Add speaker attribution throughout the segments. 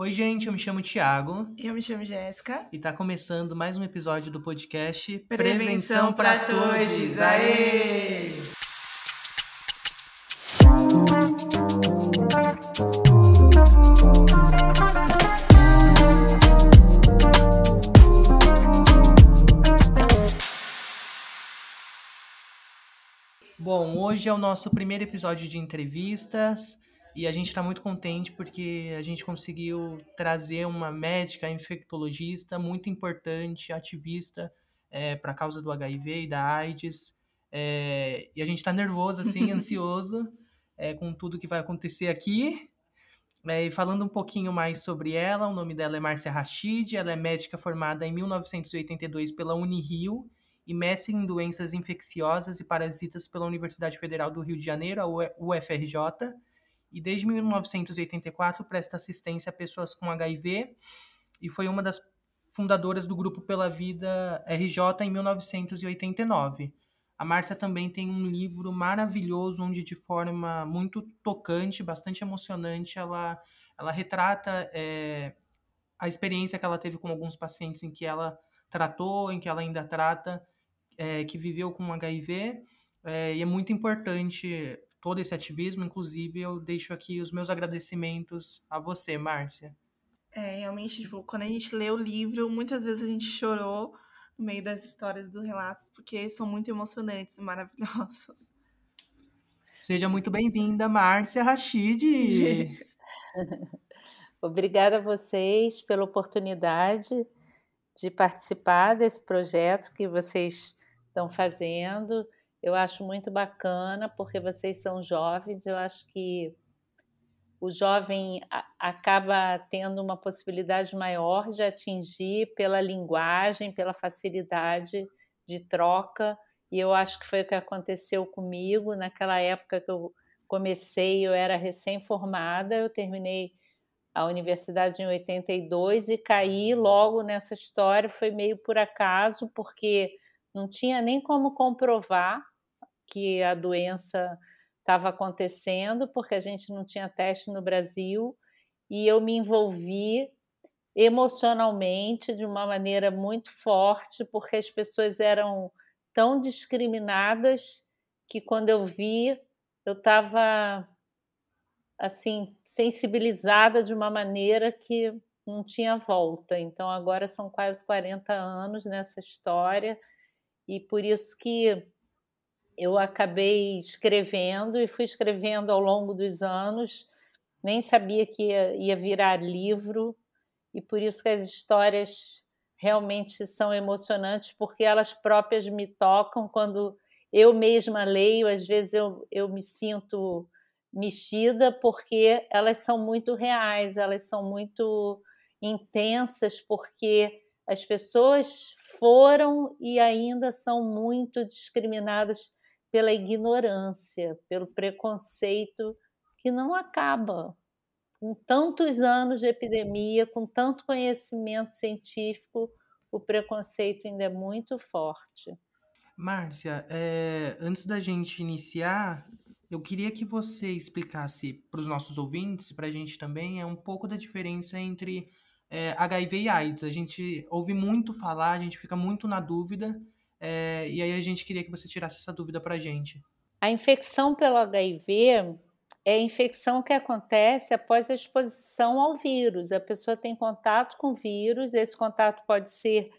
Speaker 1: Oi, gente, eu me chamo Thiago.
Speaker 2: Eu me chamo Jéssica.
Speaker 1: E tá começando mais um episódio do podcast
Speaker 2: Prevenção, para Todos. Aê!
Speaker 1: Bom, hoje é o nosso primeiro episódio de entrevistas. E a gente está muito contente porque a gente conseguiu trazer uma médica infectologista muito importante, ativista é, para a causa do HIV e da AIDS. É, e a gente está nervoso, assim, ansioso é, com tudo que vai acontecer aqui. É, e falando um pouquinho mais sobre ela, o nome dela é Márcia Rachid, ela é médica formada em 1982 pela Unirio e mestre em doenças infecciosas e parasitas pela Universidade Federal do Rio de Janeiro, a UFRJ e desde 1984 presta assistência a pessoas com HIV e foi uma das fundadoras do Grupo Pela Vida RJ em 1989. A Márcia também tem um livro maravilhoso onde de forma muito tocante, bastante emocionante, ela, ela retrata é, a experiência que ela teve com alguns pacientes em que ela tratou, em que ela ainda trata, é, que viveu com HIV. É, e é muito importante todo esse ativismo. Inclusive, eu deixo aqui os meus agradecimentos a você, Márcia.
Speaker 2: É, realmente, tipo, quando a gente lê o livro, muitas vezes a gente chorou no meio das histórias dos relatos, porque são muito emocionantes e maravilhosos.
Speaker 1: Seja muito bem-vinda, Márcia Rachid.
Speaker 3: Obrigada a vocês pela oportunidade de participar desse projeto que vocês estão fazendo. Eu acho muito bacana, porque vocês são jovens, eu acho que o jovem acaba tendo uma possibilidade maior de atingir pela linguagem, pela facilidade de troca, e eu acho que foi o que aconteceu comigo. Naquela época que eu comecei, eu era recém-formada, eu terminei a universidade em 82 e caí logo nessa história, foi meio por acaso, porque não tinha nem como comprovar que a doença estava acontecendo, porque a gente não tinha teste no Brasil, e eu me envolvi emocionalmente de uma maneira muito forte, porque as pessoas eram tão discriminadas que quando eu vi, eu estava assim sensibilizada de uma maneira que não tinha volta. Então agora são quase 40 anos nessa história e por isso que eu acabei escrevendo e fui escrevendo ao longo dos anos, nem sabia que ia, ia virar livro, e por isso que as histórias realmente são emocionantes, porque elas próprias me tocam. Quando eu mesma leio, às vezes eu, eu me sinto mexida, porque elas são muito reais, elas são muito intensas, porque as pessoas foram e ainda são muito discriminadas pela ignorância, pelo preconceito que não acaba. Com tantos anos de epidemia, com tanto conhecimento científico, o preconceito ainda é muito forte.
Speaker 1: Márcia, é, antes da gente iniciar, eu queria que você explicasse para os nossos ouvintes, para a gente também, é um pouco da diferença entre é, HIV e AIDS. A gente ouve muito falar, a gente fica muito na dúvida é, e aí a gente queria que você tirasse essa dúvida para a gente.
Speaker 3: A infecção pelo HIV é a infecção que acontece após a exposição ao vírus. A pessoa tem contato com o vírus, esse contato pode ser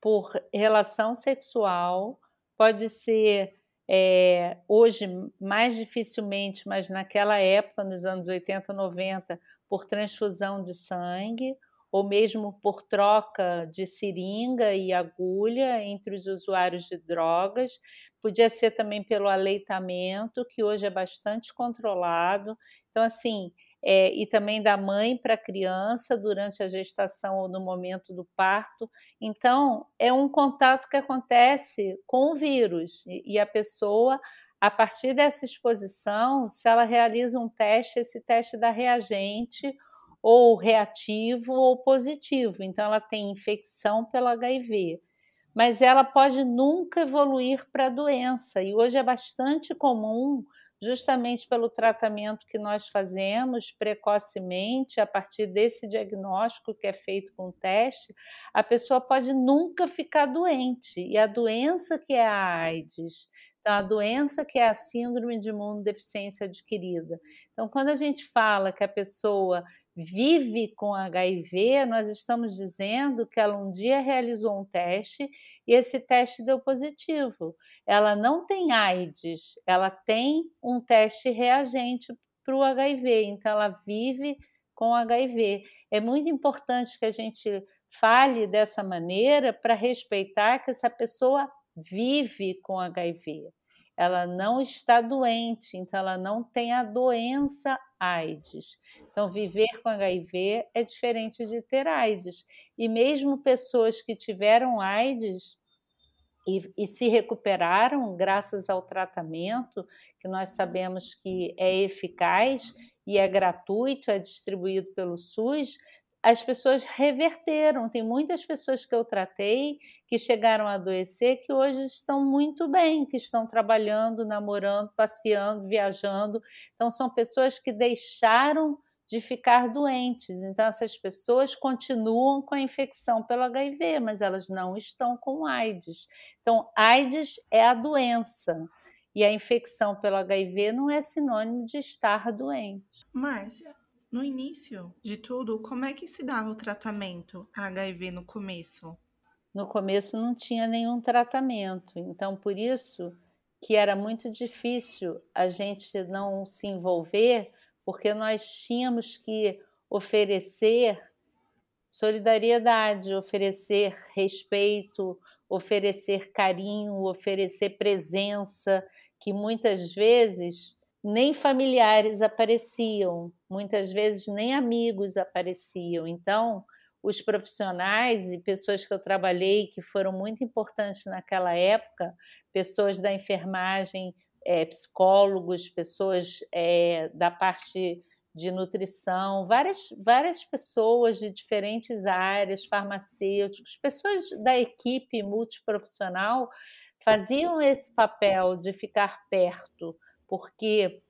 Speaker 3: por relação sexual, pode ser é, hoje mais dificilmente, mas naquela época, nos anos 80, 90, por transfusão de sangue, ou mesmo por troca de seringa e agulha entre os usuários de drogas. Podia ser também pelo aleitamento, que hoje é bastante controlado. Então, assim, é, e também da mãe para a criança durante a gestação ou no momento do parto. Então, é um contato que acontece com o vírus e, e a pessoa a partir dessa exposição, se ela realiza um teste, esse teste dá reagente ou reativo ou positivo. Então, ela tem infecção pelo HIV, mas ela pode nunca evoluir para a doença. E hoje é bastante comum justamente pelo tratamento que nós fazemos precocemente, a partir desse diagnóstico que é feito com o teste, a pessoa pode nunca ficar doente. E a doença que é a AIDS, então, a doença que é a síndrome de imunodeficiência adquirida. Então, quando a gente fala que a pessoa vive com HIV, nós estamos dizendo que ela um dia realizou um teste e esse teste deu positivo. Ela não tem AIDS, ela tem um teste reagente para o HIV, então ela vive com HIV. É muito importante que a gente fale dessa maneira para respeitar que essa pessoa vive com HIV. Ela não está doente, então ela não tem a doença AIDS. Então, viver com HIV é diferente de ter AIDS. E mesmo pessoas que tiveram AIDS e, e, se recuperaram graças ao tratamento, que nós sabemos que é eficaz e é gratuito, é distribuído pelo SUS, as pessoas reverteram. Tem muitas pessoas que eu tratei que chegaram a adoecer que hoje estão muito bem, que estão trabalhando, namorando, passeando, viajando. Então, são pessoas que deixaram de ficar doentes. Então, essas pessoas continuam com a infecção pelo HIV, mas elas não estão com AIDS. Então, AIDS é a doença. E a infecção pelo HIV não é sinônimo de estar doente.
Speaker 2: Márcia, no início de tudo, como é que se dava o tratamento HIV no começo?
Speaker 3: No começo não tinha nenhum tratamento, então por isso que era muito difícil a gente não se envolver, porque nós tínhamos que oferecer solidariedade, oferecer respeito, oferecer carinho, oferecer presença, que muitas vezes nem familiares apareciam, muitas vezes nem amigos apareciam. Então, os profissionais e pessoas que eu trabalhei que foram muito importantes naquela época, pessoas da enfermagem, é, psicólogos, pessoas é, da parte de nutrição, várias, várias pessoas de diferentes áreas, farmacêuticos, pessoas da equipe multiprofissional faziam esse papel de ficar perto porque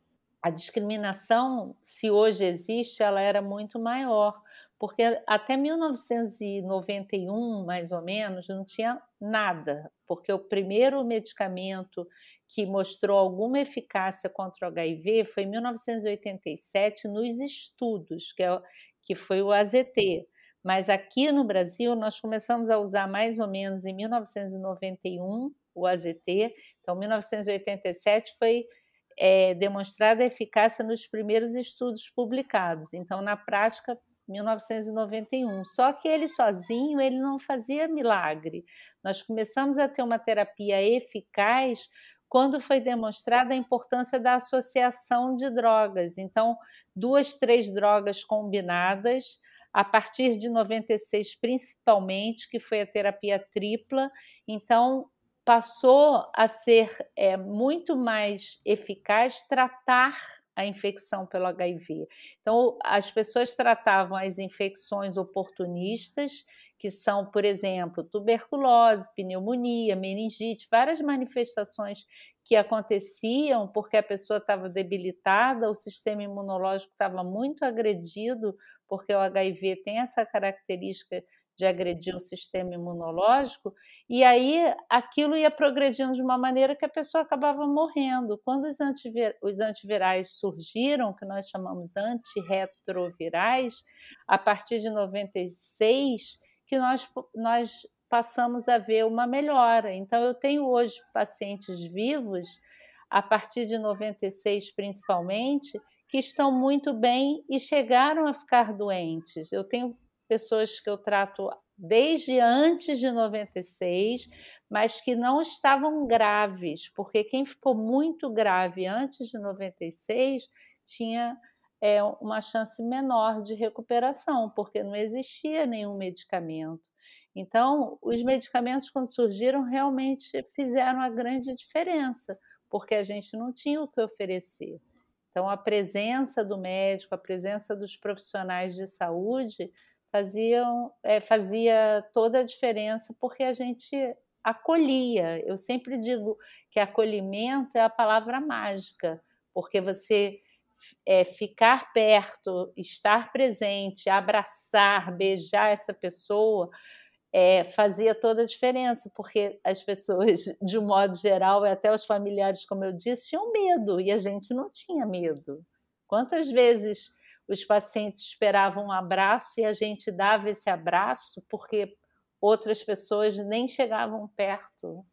Speaker 3: a discriminação, se hoje existe, ela era muito maior, porque até 1991, mais ou menos, não tinha nada, porque o primeiro medicamento que mostrou alguma eficácia contra o HIV foi em 1987 nos estudos, que, é, que foi o AZT. Mas aqui no Brasil nós começamos a usar mais ou menos em 1991 o AZT. Então, 1987 foi é, demonstrada a eficácia nos primeiros estudos publicados. Então, na prática, 1991. Só que ele sozinho ele não fazia milagre. Nós começamos a ter uma terapia eficaz quando foi demonstrada a importância da associação de drogas. Então, duas, três drogas combinadas, a partir de 96 principalmente, que foi a terapia tripla. Então, passou a ser é, muito mais eficaz tratar a infecção pelo HIV. Então, as pessoas tratavam as infecções oportunistas, que são, por exemplo, tuberculose, pneumonia, meningite, várias manifestações que aconteciam porque a pessoa estava debilitada, o sistema imunológico estava muito agredido, porque o HIV tem essa característica de agredir o sistema imunológico, e aí aquilo ia progredindo de uma maneira que a pessoa acabava morrendo. Quando os, antivir os antivirais surgiram, que nós chamamos antirretrovirais, a partir de 96, que nós, nós passamos a ver uma melhora. Então, eu tenho hoje pacientes vivos, a partir de 96 principalmente, que estão muito bem e chegaram a ficar doentes. Eu tenho pessoas que eu trato desde antes de 96, mas que não estavam graves, porque quem ficou muito grave antes de 96 tinha é, uma chance menor de recuperação, porque não existia nenhum medicamento. Então, os medicamentos, quando surgiram, realmente fizeram a grande diferença, porque a gente não tinha o que oferecer. Então, a presença do médico, a presença dos profissionais de saúde faziam, é, fazia toda a diferença porque a gente acolhia. Eu sempre digo que acolhimento é a palavra mágica, porque você é, ficar perto, estar presente, abraçar, beijar essa pessoa, é, fazia toda a diferença, porque as pessoas, de um modo geral, até os familiares, como eu disse, tinham medo e a gente não tinha medo. Quantas vezes os pacientes esperavam um abraço e a gente dava esse abraço porque outras pessoas nem chegavam perto.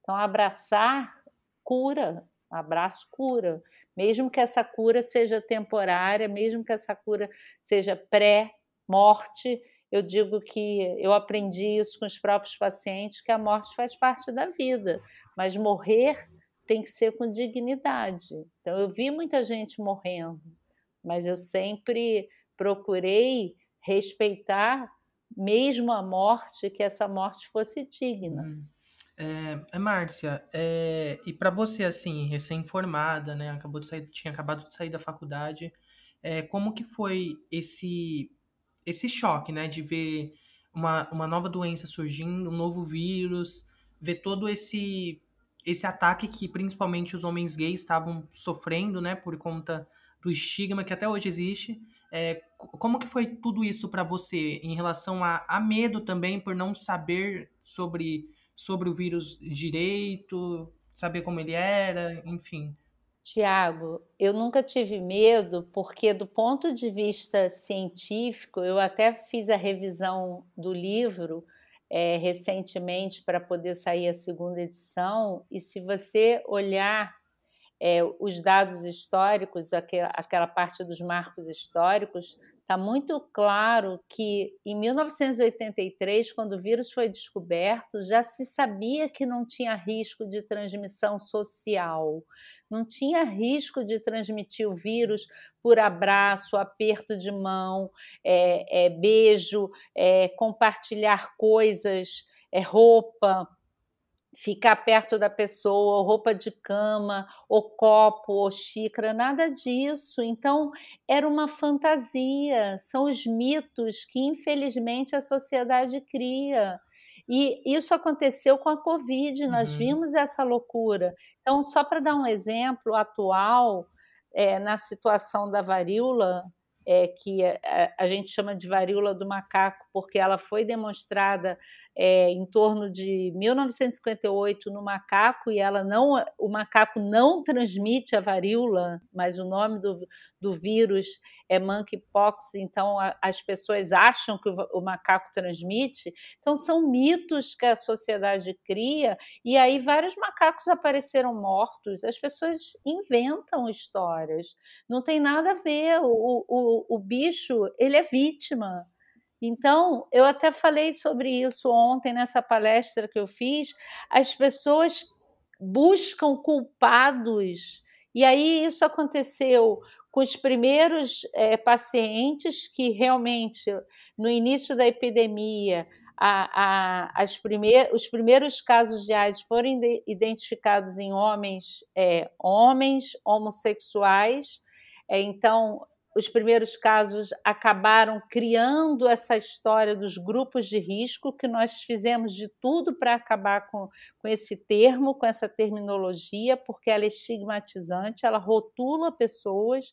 Speaker 3: Então, abraçar cura, abraço cura. Mesmo que essa cura seja temporária, mesmo que essa cura seja pré-morte, eu digo que eu aprendi isso com os próprios pacientes, que a morte faz parte da vida, mas morrer tem que ser com dignidade. Então, eu vi muita gente morrendo, mas eu sempre procurei respeitar, mesmo a morte, que essa morte fosse digna. Hum.
Speaker 1: É, Márcia, é, e para você, assim, recém-formada, né, acabou de sair, tinha acabado de sair da faculdade, é, como que foi esse esse choque, né, de ver uma, uma nova doença surgindo, um novo vírus, ver todo esse esse ataque que principalmente os homens gays estavam sofrendo, né, por conta do estigma que até hoje existe. É, como que foi tudo isso para você em relação a, a medo também por não saber sobre sobre o vírus direito, saber como ele era, enfim.
Speaker 3: Tiago, eu nunca tive medo, porque do ponto de vista científico, eu até fiz a revisão do livro é, recentemente para poder sair a segunda edição, e se você olhar é, os dados históricos, aquela, parte dos marcos históricos, Está muito claro que em 1983, quando o vírus foi descoberto, já se sabia que não tinha risco de transmissão social, não tinha risco de transmitir o vírus por abraço, aperto de mão, é, é, beijo, é, compartilhar coisas, é, roupa ficar perto da pessoa, ou roupa de cama, ou copo, ou xícara, nada disso. Então, era uma fantasia, são os mitos que, infelizmente, a sociedade cria. E isso aconteceu com a Covid, nós uhum. vimos essa loucura. Então, só para dar um exemplo atual, é, na situação da varíola, é, que a, a, gente chama de varíola do macaco, porque ela foi demonstrada é, em torno de 1958 no macaco e ela não, o macaco não transmite a varíola, mas o nome do, do vírus é monkeypox, então a, as pessoas acham que o, o macaco transmite. Então são mitos que a sociedade cria e aí vários macacos apareceram mortos. As pessoas inventam histórias, não tem nada a ver. o, o o, bicho ele é vítima. Então, eu até falei sobre isso ontem nessa palestra que eu fiz. As pessoas buscam culpados, e aí isso aconteceu com os primeiros é, pacientes que realmente, no início da epidemia, a, a, primeir, os primeiros casos de AIDS foram identificados em homens, é, homens homossexuais. É, então, os primeiros casos acabaram criando essa história dos grupos de risco, que nós fizemos de tudo para acabar com, com esse termo, com essa terminologia, porque ela é estigmatizante, ela rotula pessoas,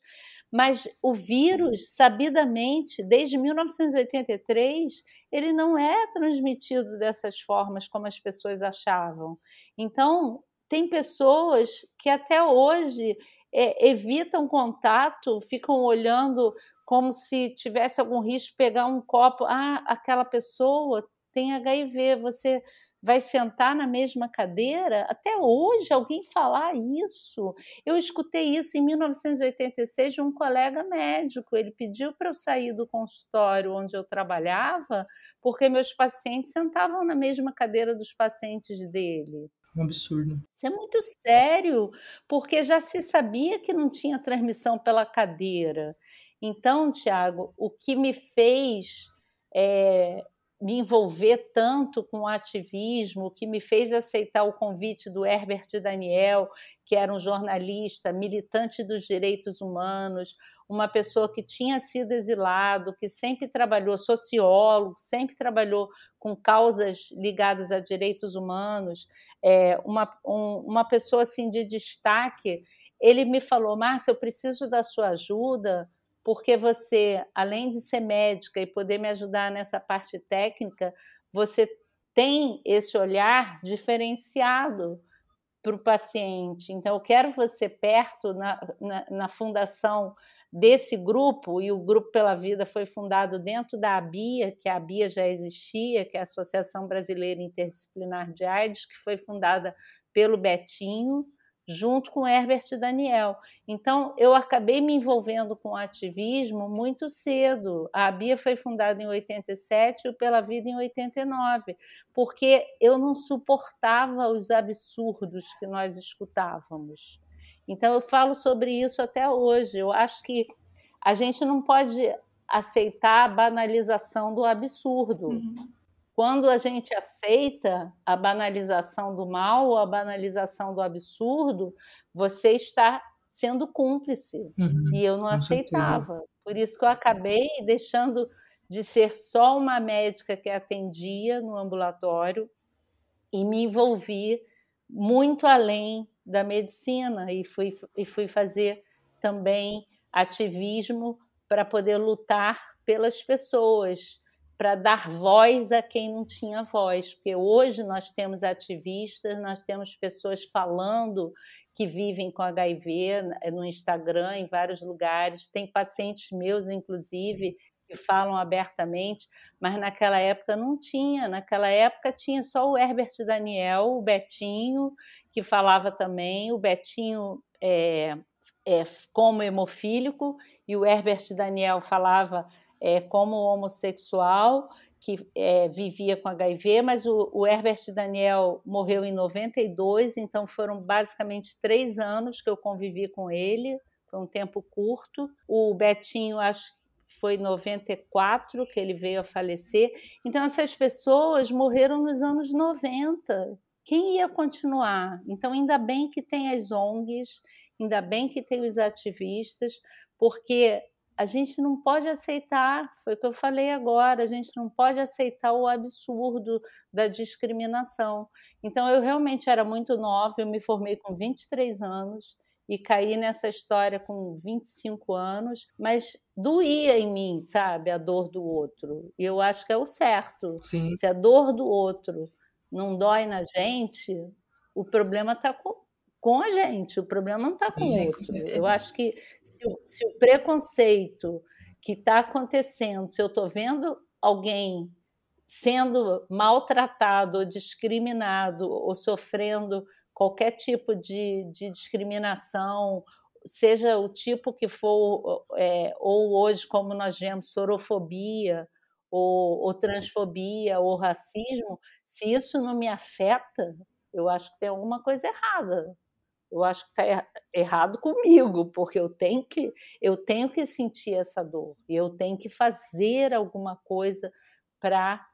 Speaker 3: mas o vírus, sabidamente, desde 1983, ele não é transmitido dessas formas como as pessoas achavam. Então, tem pessoas que até hoje é, evitam contato, ficam olhando como se tivesse algum risco pegar um copo. Ah, aquela pessoa tem HIV, você vai sentar na mesma cadeira? Até hoje alguém falar isso. Eu escutei isso em 1986 de um colega médico. Ele pediu para eu sair do consultório onde eu trabalhava, porque meus pacientes sentavam na mesma cadeira dos pacientes dele.
Speaker 1: Um absurdo.
Speaker 3: Isso é muito sério, porque já se sabia que não tinha transmissão pela cadeira. Então, Tiago, o que me fez é, me envolver tanto com o ativismo, o que me fez aceitar o convite do Herbert Daniel, que era um jornalista, militante dos direitos humanos, uma pessoa que tinha sido exilado, que sempre trabalhou, sociólogo, sempre trabalhou com causas ligadas a direitos humanos, é, uma, um, uma pessoa assim de destaque ele me falou: Márcia, eu preciso da sua ajuda, porque você, além de ser médica e poder me ajudar nessa parte técnica, você tem esse olhar diferenciado para o paciente. Então, eu quero você perto na, na, na, fundação desse grupo, e o Grupo Pela Vida foi fundado dentro da ABIA, que a ABIA já existia, que é a Associação Brasileira Interdisciplinar de AIDS, que foi fundada pelo Betinho, junto com Herbert Daniel. Então, eu acabei me envolvendo com o ativismo muito cedo. A Bia foi fundada em 87 e o Pela Vida em 89, porque eu não suportava os absurdos que nós escutávamos. Então, eu falo sobre isso até hoje. Eu acho que a gente não pode aceitar a banalização do absurdo. Uhum. Quando a gente aceita a banalização do mal ou a banalização do absurdo, você está sendo cúmplice. Uhum, e eu não aceitava. Certeza. Por isso que eu acabei deixando de ser só uma médica que atendia no ambulatório e me envolvi muito além da medicina e fui, e fui fazer também ativismo para poder lutar pelas pessoas para dar voz a quem não tinha voz, porque hoje nós temos ativistas, nós temos pessoas falando que vivem com HIV no Instagram, em vários lugares, tem pacientes meus, inclusive, que falam abertamente, mas naquela época não tinha. Naquela época tinha só o Herbert Daniel, o Betinho, que falava também, o Betinho é, é, como hemofílico, e o Herbert Daniel falava é, como homossexual que é, vivia com HIV, mas o, o, Herbert Daniel morreu em 92, então foram basicamente três anos que eu convivi com ele, foi um tempo curto. O Betinho, acho que foi 94 que ele veio a falecer. Então, essas pessoas morreram nos anos 90. Quem ia continuar? Então, ainda bem que tem as ONGs, ainda bem que tem os ativistas, porque a gente não pode aceitar, foi o que eu falei agora, a gente não pode aceitar o absurdo da discriminação. Então, eu realmente era muito nova, eu me formei com 23 anos e caí nessa história com 25 anos, mas doía em mim, sabe, a dor do outro. E eu acho que é o certo. Sim. Se a dor do outro não dói na gente, o problema está com, com a gente, o problema não está com o outro. Eu acho que se, se o preconceito que está acontecendo, se eu estou vendo alguém sendo maltratado ou discriminado ou sofrendo qualquer tipo de, de discriminação, seja o tipo que for, é, ou hoje, como nós vemos, sorofobia, ou, ou transfobia, ou racismo, se isso não me afeta, eu acho que tem alguma coisa errada eu acho que está errado comigo, porque eu tenho que eu tenho que sentir essa dor e eu tenho que fazer alguma coisa para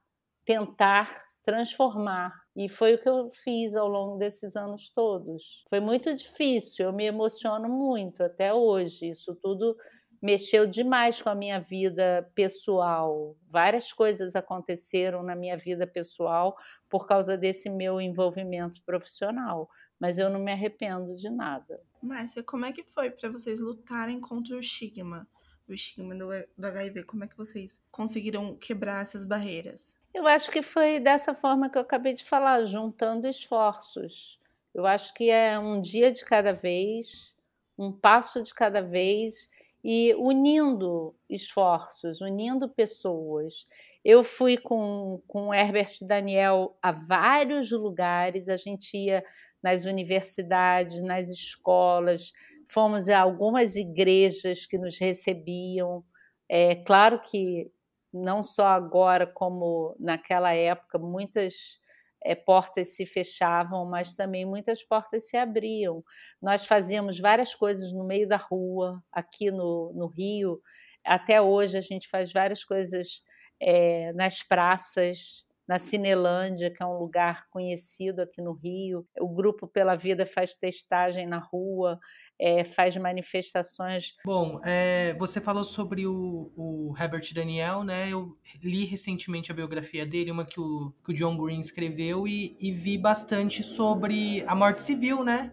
Speaker 3: tentar transformar. E foi o que eu fiz ao longo desses anos todos. Foi muito difícil, eu me emociono muito até hoje. Isso tudo mexeu demais com a minha vida pessoal. Várias coisas aconteceram na minha vida pessoal por causa desse meu envolvimento profissional mas eu não me arrependo de nada.
Speaker 2: Márcia, como é que foi para vocês lutarem contra o estigma? O estigma do, do HIV, como é que vocês conseguiram quebrar essas barreiras?
Speaker 3: Eu acho que foi dessa forma que eu acabei de falar, juntando esforços. Eu acho que é um dia de cada vez, um passo de cada vez e unindo esforços, unindo pessoas. Eu fui com, com o Herbert Daniel a vários lugares, a gente ia nas universidades, nas escolas, fomos a algumas igrejas que nos recebiam. É claro que não só agora como naquela época, muitas é, portas se fechavam, mas também muitas portas se abriam. Nós fazíamos várias coisas no meio da rua, aqui no, no Rio. Até hoje a gente faz várias coisas é, nas praças, na Cinelândia, que é um lugar conhecido aqui no Rio. O Grupo Pela Vida faz testagem na rua, é, faz manifestações.
Speaker 1: Bom, é, você falou sobre o, o, Herbert Daniel, né? Eu li recentemente a biografia dele, uma que o, que o John Green escreveu, e, e, vi bastante sobre a morte civil, né?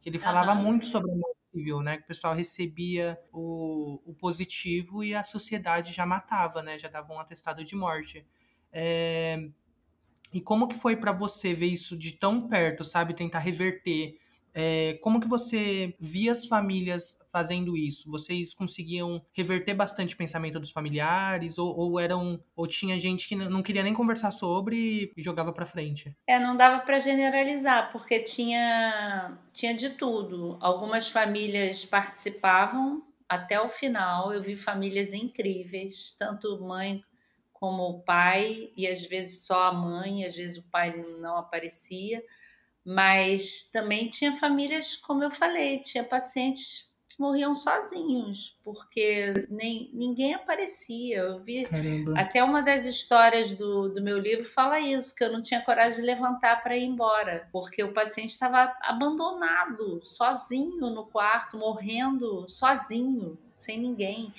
Speaker 1: Que ele falava muito sobre a morte possível, né? Que o pessoal recebia o, o positivo e a sociedade já matava, né? Já dava um atestado de morte. É... E como que foi para você ver isso de tão perto, sabe? Tentar reverter é, como que você via as famílias fazendo isso? Vocês conseguiam reverter bastante o pensamento dos familiares ou, ou eram ou tinha gente que não queria nem conversar sobre e jogava para frente?
Speaker 3: É, não dava para generalizar porque tinha tinha de tudo. Algumas famílias participavam até o final. Eu vi famílias incríveis, tanto mãe como o pai e às vezes só a mãe, às vezes o pai não aparecia mas também tinha famílias, como eu falei, tinha pacientes que morriam sozinhos, porque nem, ninguém aparecia. Eu vi
Speaker 1: Caramba.
Speaker 3: até uma das histórias do, do meu livro fala isso, que eu não tinha coragem de levantar para ir embora, porque o paciente estava abandonado, sozinho no quarto, morrendo sozinho, sem ninguém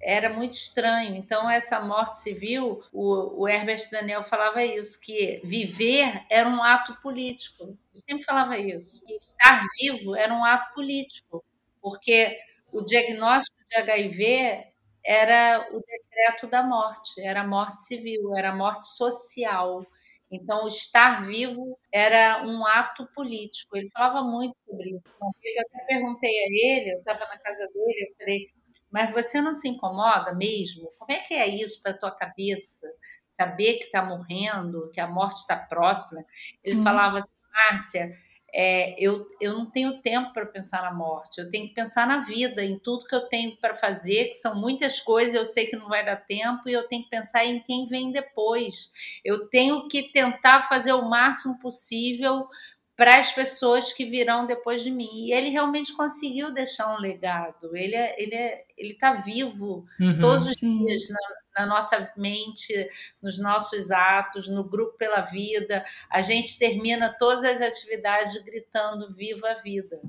Speaker 3: era muito estranho. Então, essa morte civil, o, o Herbert Daniel falava isso, que viver era um ato político. Eu sempre falava isso. Que estar vivo era um ato político, porque o diagnóstico de HIV era o decreto da morte, era a morte civil, era a morte social. Então, estar vivo era um ato político. Ele falava muito sobre isso. Uma vez eu até perguntei a ele, eu estava na casa dele, eu falei, mas você não se incomoda mesmo? Como é que é isso para a tua cabeça? Saber que está morrendo, que a morte está próxima. Ele hum. falava assim, Márcia, é, eu, eu não tenho tempo para pensar na morte, eu tenho que pensar na vida, em tudo que eu tenho para fazer, que são muitas coisas, eu sei que não vai dar tempo, e eu tenho que pensar em quem vem depois. Eu tenho que tentar fazer o máximo possível para as pessoas que virão depois de mim. E ele realmente conseguiu deixar um legado. Ele é, ele é, ele está vivo uhum, todos os sim. dias na, na, nossa mente, nos nossos atos, no grupo pela vida. A gente termina todas as atividades gritando "Viva a vida!",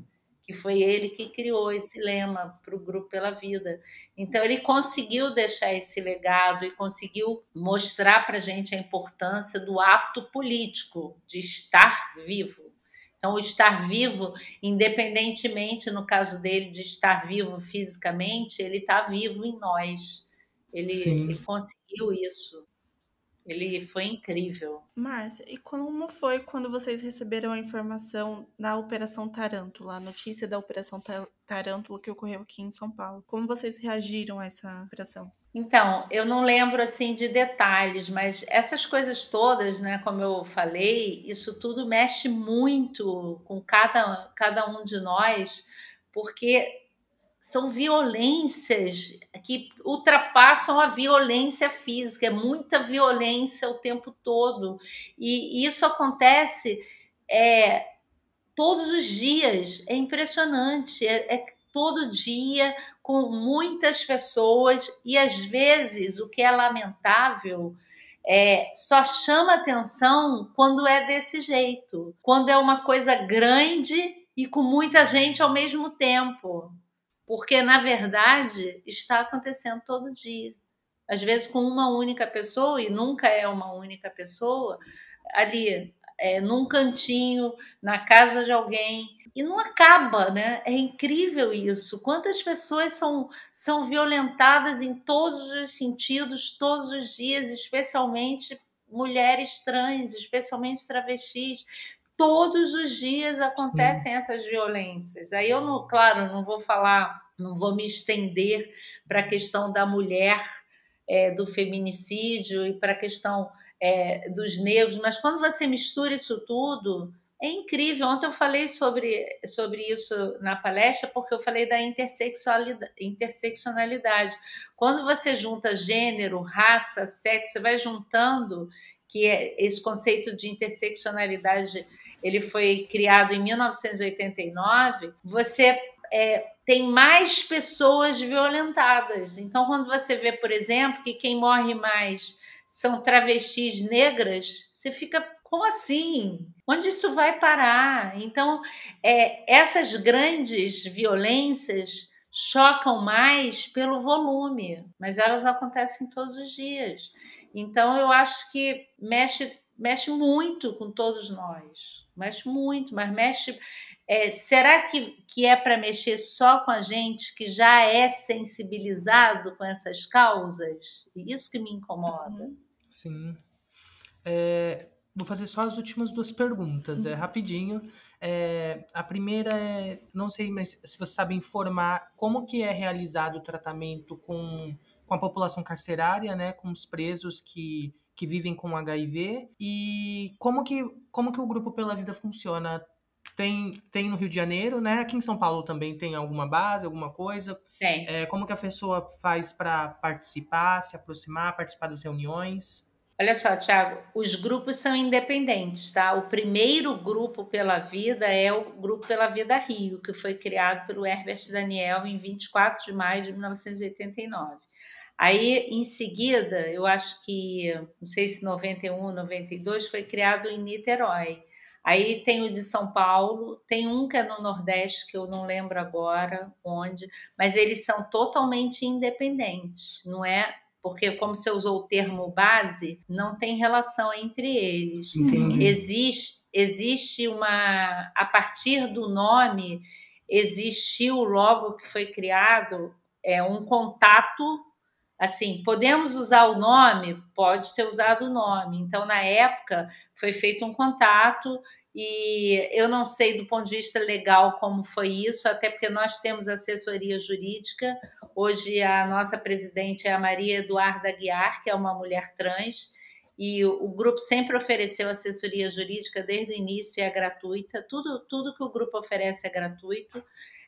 Speaker 3: que foi ele que criou esse lema para o grupo pela vida. Então ele conseguiu deixar esse legado e conseguiu mostrar para a gente a importância do ato político de estar vivo então, o estar vivo, independentemente, no caso dele, de estar vivo fisicamente, ele está vivo em nós. Ele, ele, conseguiu isso. Ele foi incrível.
Speaker 2: Márcia, e como foi quando vocês receberam a informação da Operação Tarântula, a notícia da Operação Tarântula que ocorreu aqui em São Paulo? Como vocês reagiram a essa operação?
Speaker 3: Então, eu não lembro assim de detalhes, mas essas coisas todas, né, como eu falei, isso tudo mexe muito com cada, cada um de nós, porque são violências que ultrapassam a violência física, é muita violência o tempo todo. E, isso acontece é, todos os dias, é impressionante. É, é todo dia com muitas pessoas e às vezes o que é lamentável é, só chama atenção quando é desse jeito, quando é uma coisa grande e com muita gente ao mesmo tempo, porque na verdade está acontecendo todo dia. Às vezes com uma única pessoa e nunca é uma única pessoa ali é, num cantinho, na casa de alguém, e não acaba, né? É incrível isso. Quantas pessoas são, são violentadas em todos os sentidos, todos os dias, especialmente mulheres trans, especialmente travestis. Todos os dias acontecem Sim. essas violências. Aí eu, não, claro, não vou falar, não vou me estender para a questão da mulher, é, do feminicídio e para a questão é, dos negros, mas quando você mistura isso tudo, é incrível. Ontem eu falei sobre, sobre isso na palestra, porque eu falei da interseccionalidade, interseccionalidade. Quando você junta gênero, raça, sexo, você vai juntando, que é esse conceito de interseccionalidade ele foi criado em 1989, você é, tem mais pessoas violentadas. Então, quando você vê, por exemplo, que quem morre mais são travestis negras, você fica como assim? Onde isso vai parar? Então, é, essas grandes violências chocam mais pelo volume, mas elas acontecem todos os dias. Então, eu acho que mexe mexe muito com todos nós, mexe muito, mas mexe. É, será que, que é para mexer só com a gente que já é sensibilizado com essas causas? Isso que me incomoda. Uhum.
Speaker 1: Sim. É, vou fazer só as últimas duas perguntas, é rapidinho. É, a primeira é, não sei mas se você sabe informar como que é realizado o tratamento com, com a população carcerária, né, com os presos que, que vivem com HIV e como que, como que o Grupo Pela Vida funciona? Tem, tem no Rio de Janeiro, né? Aqui em São Paulo também tem alguma base, alguma coisa?
Speaker 3: Tem.
Speaker 1: É, como que a pessoa faz para participar, se aproximar, participar das reuniões?
Speaker 3: Olha só, Tiago, os grupos são independentes, tá? O primeiro grupo pela vida é o Grupo pela Vida Rio, que foi criado pelo Herbert Daniel em 24 de maio de 1989. Aí, em seguida, eu acho que, não sei se 91, 92, foi criado em Niterói. Aí tem o de São Paulo, tem um que é no Nordeste, que eu não lembro agora onde, mas eles são totalmente independentes, não é porque como você usou o termo base, não tem relação entre eles.
Speaker 1: Entendi.
Speaker 3: Existe, existe uma. A partir do nome, existiu logo que foi criado é, um contato. Assim, podemos usar o nome? Pode ser usado o nome. Então, na época, foi feito um contato e eu não sei do ponto de vista legal como foi isso, até porque nós temos assessoria jurídica. Hoje a nossa presidente é a Maria Eduarda Guiar, que é uma mulher trans, e o, grupo sempre ofereceu assessoria jurídica desde o início e é gratuita. Tudo, tudo que o grupo oferece é gratuito.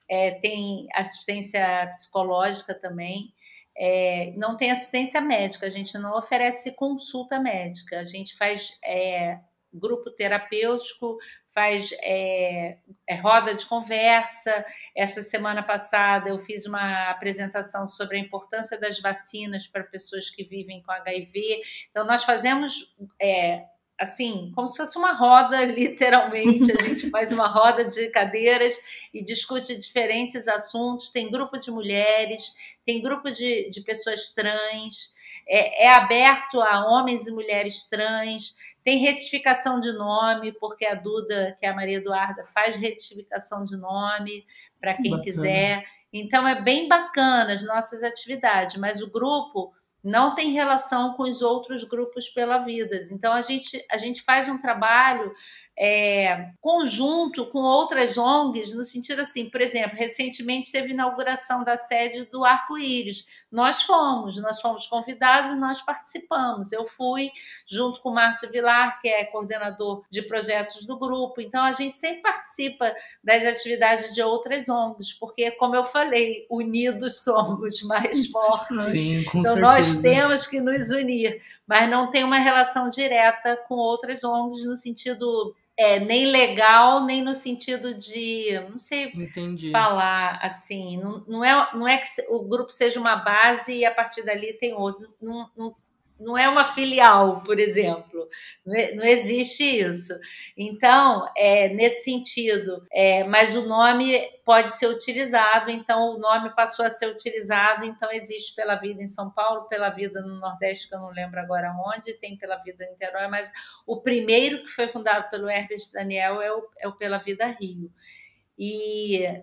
Speaker 3: É, tem assistência psicológica também. É, não tem assistência médica, a gente não oferece consulta médica, a gente faz é, grupo terapêutico, faz é, é, roda de conversa. Essa semana passada eu fiz uma apresentação sobre a importância das vacinas para pessoas que vivem com HIV. Então, nós fazemos. É, assim, como se fosse uma roda, literalmente. A gente faz uma roda de cadeiras e discute diferentes assuntos. Tem grupo de mulheres, tem grupo de, de pessoas trans, é, é aberto a homens e mulheres trans. Tem retificação de nome, porque a Duda, que é a Maria Eduarda, faz retificação de nome para quem bacana. quiser. Então é bem bacana as nossas atividades, mas o grupo não tem relação com os outros grupos pela vida. Então a gente, a gente faz um trabalho é, conjunto com outras ONGs, no sentido assim, por exemplo, recentemente teve inauguração da sede do Arco-Íris. Nós fomos, nós fomos convidados e nós participamos. Eu fui junto com o Márcio Vilar, que é coordenador de projetos do grupo. Então a gente sempre participa das atividades de outras ONGs, porque, como eu falei, unidos somos mais fortes.
Speaker 1: Sim, com
Speaker 3: então
Speaker 1: certeza.
Speaker 3: nós temos que nos unir, mas não tem uma relação direta com outras ONGs no sentido é, nem legal, nem no sentido de, não sei
Speaker 1: Entendi.
Speaker 3: falar assim, não, não, é, não é que o grupo seja uma base e a partir dali tem outro. Não, não, não é uma filial, por exemplo. Não, é, não existe isso. Então, é, nesse sentido, é, mas o nome pode ser utilizado, então o nome passou a ser utilizado, então existe pela vida em São Paulo, pela vida no Nordeste, que eu não lembro agora onde, tem pela vida em Niterói, mas o primeiro que foi fundado pelo Herbert Daniel é o, é o Pela Vida Rio. E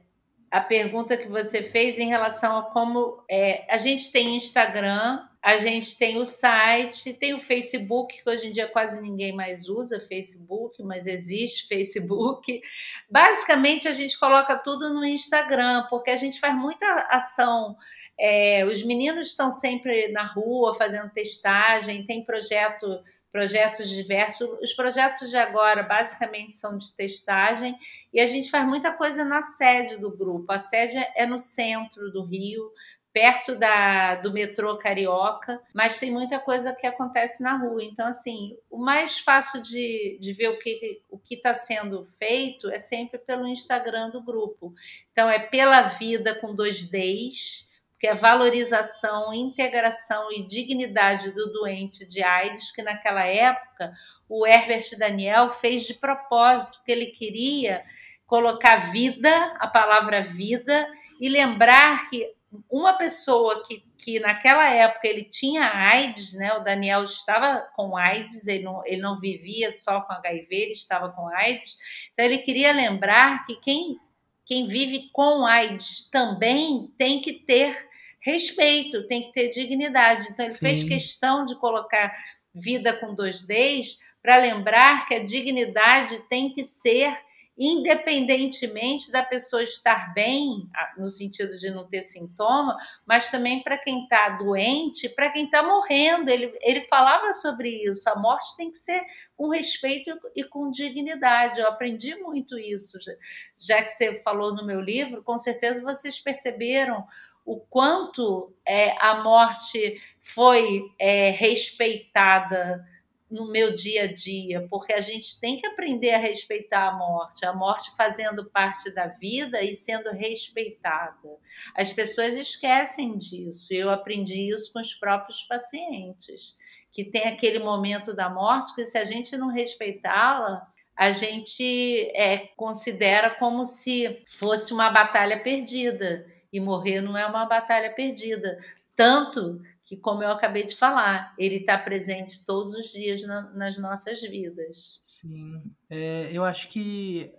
Speaker 3: a pergunta que você fez em relação a como é, a gente tem Instagram, a gente tem o site, tem o Facebook, que hoje em dia quase ninguém mais usa Facebook, mas existe Facebook. Basicamente, a gente coloca tudo no Instagram, porque a gente faz muita ação. É, os meninos estão sempre na rua fazendo testagem, tem projeto projetos diversos. Os projetos de agora basicamente são de testagem e a gente faz muita coisa na sede do grupo. A sede é no centro do Rio, perto da, do metrô Carioca, mas tem muita coisa que acontece na rua. Então, assim, o mais fácil de, de ver o que o está sendo feito é sempre pelo Instagram do grupo. Então, é pela vida com dois Ds, que é valorização, integração e dignidade do doente de AIDS, que naquela época o Herbert Daniel fez de propósito, que ele queria colocar vida, a palavra vida, e lembrar que uma pessoa que que naquela época ele tinha AIDS, né? O Daniel estava com AIDS, ele não, ele não vivia só com HIV, ele estava com AIDS. Então ele queria lembrar que quem, quem vive com AIDS também tem que ter respeito, tem que ter dignidade. Então ele Sim. fez questão de colocar vida com dois Ds para lembrar que a dignidade tem que ser independentemente da pessoa estar bem, no sentido de não ter sintoma, mas também para quem está doente, para quem está morrendo. Ele, ele falava sobre isso. A morte tem que ser com respeito e com dignidade. Eu aprendi muito isso, já que você falou no meu livro, com certeza vocês perceberam o quanto é, a morte foi é, respeitada no meu dia a dia, porque a gente tem que aprender a respeitar a morte, a morte fazendo parte da vida e sendo respeitada. As pessoas esquecem disso, eu aprendi isso com os próprios pacientes, que tem aquele momento da morte que se a gente não respeitá-la, a gente é, considera como se fosse uma batalha perdida. E morrer não é uma batalha perdida. Tanto que, como eu acabei de falar, ele está presente todos os dias na, nas nossas vidas.
Speaker 1: Sim, é, eu acho que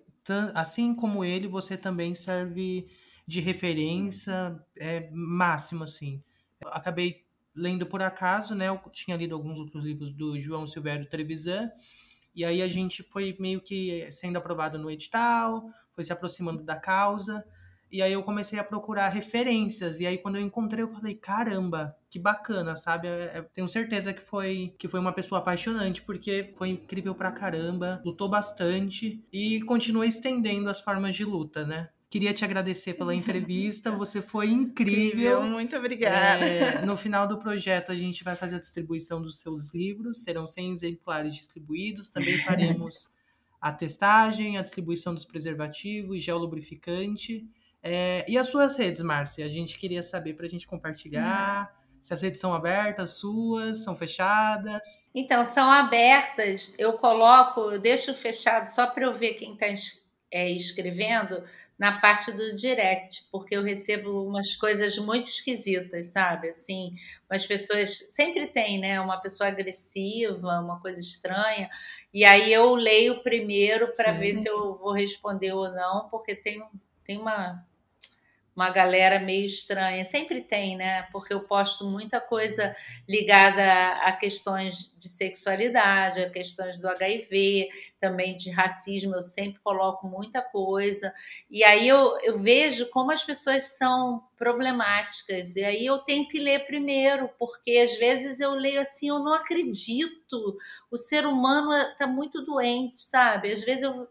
Speaker 1: assim como ele, você também serve de referência é, máxima, assim. Eu acabei lendo por acaso, né? Eu tinha lido alguns outros livros do João Silvério Trevisan, e aí a gente foi meio que sendo aprovado no edital, foi se aproximando da causa, e aí eu comecei a procurar referências. E aí quando eu encontrei, eu falei, caramba, que bacana, sabe? Eu é, é, tenho certeza que foi que foi uma pessoa apaixonante, porque foi incrível pra caramba, lutou bastante e continua estendendo as formas de luta, né? Queria te agradecer Sim. pela entrevista, você foi incrível. incrível
Speaker 2: muito obrigada.
Speaker 1: É, no final do projeto, a gente vai fazer a distribuição dos seus livros, serão 100 exemplares distribuídos. Também faremos a testagem, a distribuição dos preservativos, gel lubrificante. É, e as suas redes, Márcia? A gente queria saber para a gente compartilhar. Hum. Se as redes são abertas, suas, são fechadas?
Speaker 3: Então, são abertas. Eu coloco, eu deixo fechado só para eu ver quem está é, escrevendo na parte do direct, porque eu recebo umas coisas muito esquisitas, sabe? Assim, as pessoas sempre tem, né? Uma pessoa agressiva, uma coisa estranha, e aí eu leio primeiro para ver se eu vou responder ou não, porque tem, tem uma uma galera meio estranha. Sempre tem, né? Porque eu posto muita coisa ligada a questões de sexualidade, a questões do HIV, também de racismo. Eu sempre coloco muita coisa. E aí eu, eu vejo como as pessoas são problemáticas. E aí eu tenho que ler primeiro, porque às vezes eu leio assim, eu não acredito. O ser humano está muito doente, sabe? Às vezes eu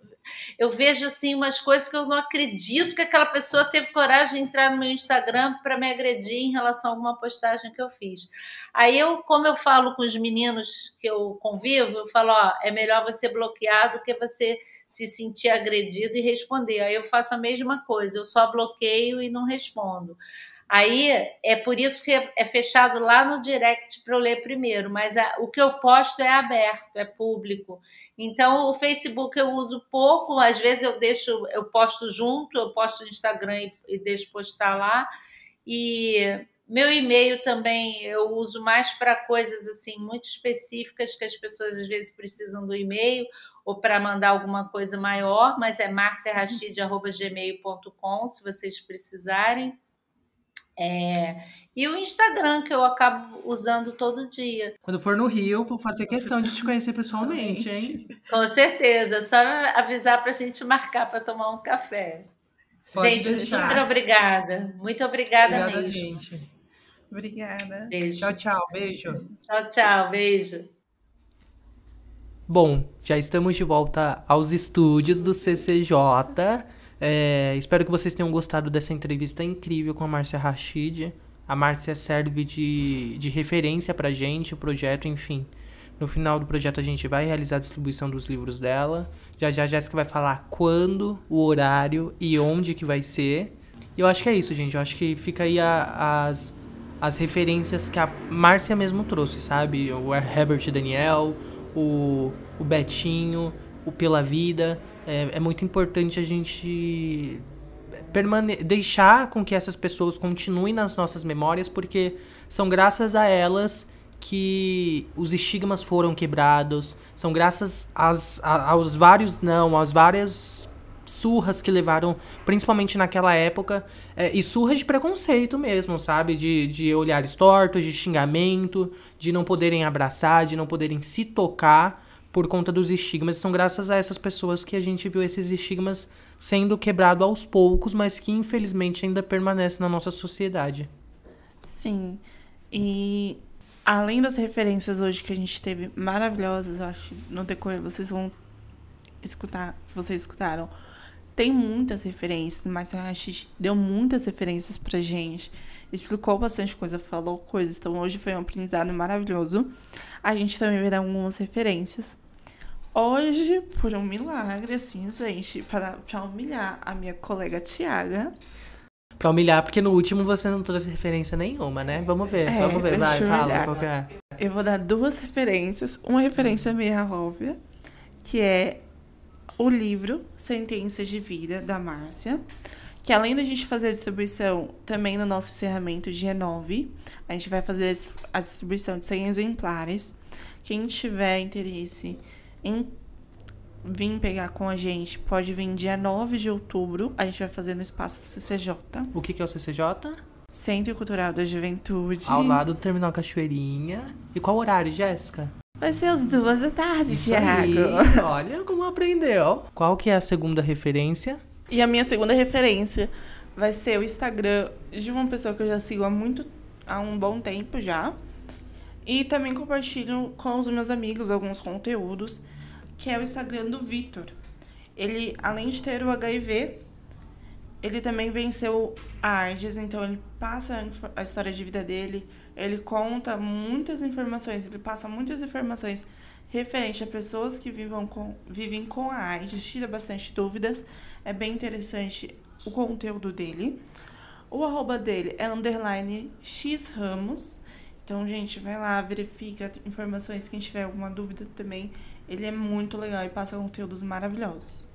Speaker 3: eu vejo assim umas coisas que eu não acredito que aquela pessoa teve coragem de entrar no meu Instagram para me agredir em relação a alguma postagem que eu fiz. Aí eu, como eu falo com os meninos que eu convivo, eu falo, ó, é melhor você bloquear do que você se sentir agredido e responder. Aí eu faço a mesma coisa, eu só bloqueio e não respondo. Aí é por isso que é fechado lá no direct para eu ler primeiro, mas a, o que eu posto é aberto, é público. Então o Facebook eu uso pouco, às vezes eu deixo, eu posto junto, eu posto no Instagram e, e deixo postar lá. E meu e-mail também eu uso mais para coisas assim muito específicas que as pessoas às vezes precisam do e-mail ou para mandar alguma coisa maior, mas é marciarachid.gmail.com se vocês precisarem. É, e o Instagram, que eu acabo usando todo dia.
Speaker 1: Quando for no Rio, vou fazer questão de te conhecer pessoalmente, hein?
Speaker 3: Com certeza. Só avisar para a gente marcar para tomar um café. Pode gente, deixar. super obrigada. Muito obrigada, obrigada mesmo. Gente.
Speaker 2: Obrigada.
Speaker 1: Beijo. Tchau, tchau. Beijo.
Speaker 3: Tchau, tchau. Beijo.
Speaker 1: Bom, já estamos de volta aos estúdios do CCJ. É, espero que vocês tenham gostado dessa entrevista incrível com a Márcia Rachid. A Márcia serve de, de referência pra gente, o projeto, enfim. No final do projeto a gente vai realizar a distribuição dos livros dela. Já já a Jéssica vai falar quando, o horário e onde que vai ser. E eu acho que é isso, gente. Eu acho que fica aí a, as, as referências que a Márcia mesmo trouxe, sabe? O Herbert Daniel, o, o Betinho, o Pela Vida é, é muito importante a gente permane deixar com que essas pessoas continuem nas nossas memórias, porque são graças a elas que os estigmas foram quebrados, são graças às, aos vários não, às várias surras que levaram, principalmente naquela época, é, e surras de preconceito mesmo, sabe? De, de olhares tortos, de xingamento, de não poderem abraçar, de não poderem se tocar por conta dos estigmas. São graças a essas pessoas que a gente viu esses estigmas sendo quebrados aos poucos, mas que infelizmente ainda permanecem na nossa sociedade.
Speaker 2: Sim. E além das referências hoje que a gente teve maravilhosas, acho, no decorrer vocês vão escutar, vocês escutaram, tem muitas referências, mas a gente deu muitas referências pra gente explicou bastante coisa, falou coisas. Então hoje foi um aprendizado maravilhoso. A gente também verá algumas referências. Hoje, por um milagre, assim, gente, para, pra humilhar a minha colega Tiaga.
Speaker 1: Pra humilhar, porque no último você não trouxe referência nenhuma, né? Vamos ver, é, vamos ver, vai, fala qual é.
Speaker 2: Eu vou dar duas referências. Uma referência meio óbvia, que é o livro Sentenças de Vida, da Márcia que além da gente fazer a distribuição também no nosso encerramento dia 9, a gente vai fazer a distribuição de 100 exemplares. Quem tiver interesse em vir pegar com a gente, pode vir dia 9 de outubro. A gente vai fazer no espaço CCJ.
Speaker 1: O que, que é o CCJ?
Speaker 2: Centro Cultural da Juventude.
Speaker 1: Ao lado do Terminal Cachoeirinha. E qual horário, Jéssica?
Speaker 2: Vai ser às duas da tarde,
Speaker 1: Isso
Speaker 2: Thiago.
Speaker 1: Aí. Olha como aprendeu. Qual que é a segunda referência?
Speaker 2: E a minha segunda referência vai ser o Instagram de uma pessoa que eu já sigo há muito há um bom tempo já. E também compartilho com os meus amigos alguns conteúdos, que é o Instagram do Vitor. Ele, além de ter o HIV, ele também venceu a AIDS, então ele passa a história de vida dele, ele conta muitas informações, ele passa muitas informações referente a pessoas que vivam com, vivem com a AIDS, tira bastante dúvidas. É bem interessante o conteúdo dele. O arroba dele é underline xramos. Então, gente, vai lá, verifica informações. Quem tiver alguma dúvida também, ele é muito legal e passa conteúdos maravilhosos.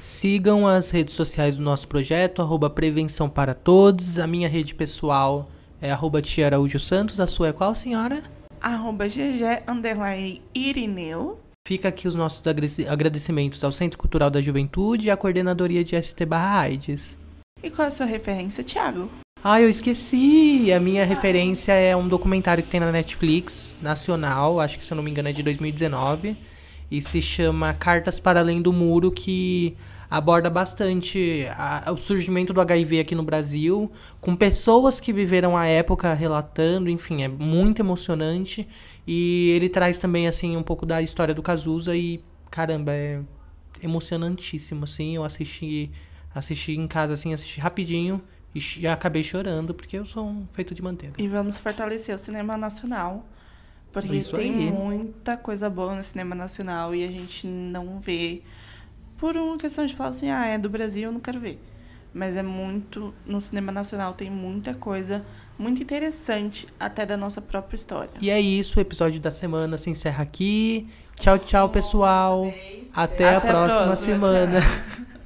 Speaker 1: Sigam as redes sociais do nosso projeto, arroba Prevenção para Todos. A minha rede pessoal é arroba Tia Araújo Santos. A sua é qual, senhora?
Speaker 2: arroba GG underline Irineu.
Speaker 1: Fica aqui os nossos agradecimentos ao Centro Cultural da Juventude e à Coordenadoria de ST barra AIDS.
Speaker 2: E qual é a sua referência, Thiago?
Speaker 1: Ah, eu esqueci! A minha referência é um documentário que tem na Netflix, nacional, acho que se eu não me engano é de 2019, e se chama Cartas para Além do Muro, que aborda bastante a, o surgimento do HIV aqui no Brasil, com pessoas que viveram a época relatando, enfim, é muito emocionante. E ele traz também, assim, um pouco da história do Cazuza e, caramba, é emocionantíssimo, assim. Eu assisti, assisti em casa, assim, assisti rapidinho e já acabei chorando, porque eu sou um feito de manteiga.
Speaker 2: E vamos fortalecer o cinema nacional. Porque Isso tem aí. muita coisa boa no cinema nacional e a gente não vê por uma questão de falar assim, ah, é do Brasil, eu não quero ver. Mas é muito. No cinema nacional tem muita coisa muito interessante, até da nossa própria história.
Speaker 1: E é isso, o episódio da semana se encerra aqui. Tchau, tchau, pessoal. Até, Até a próxima, próxima semana.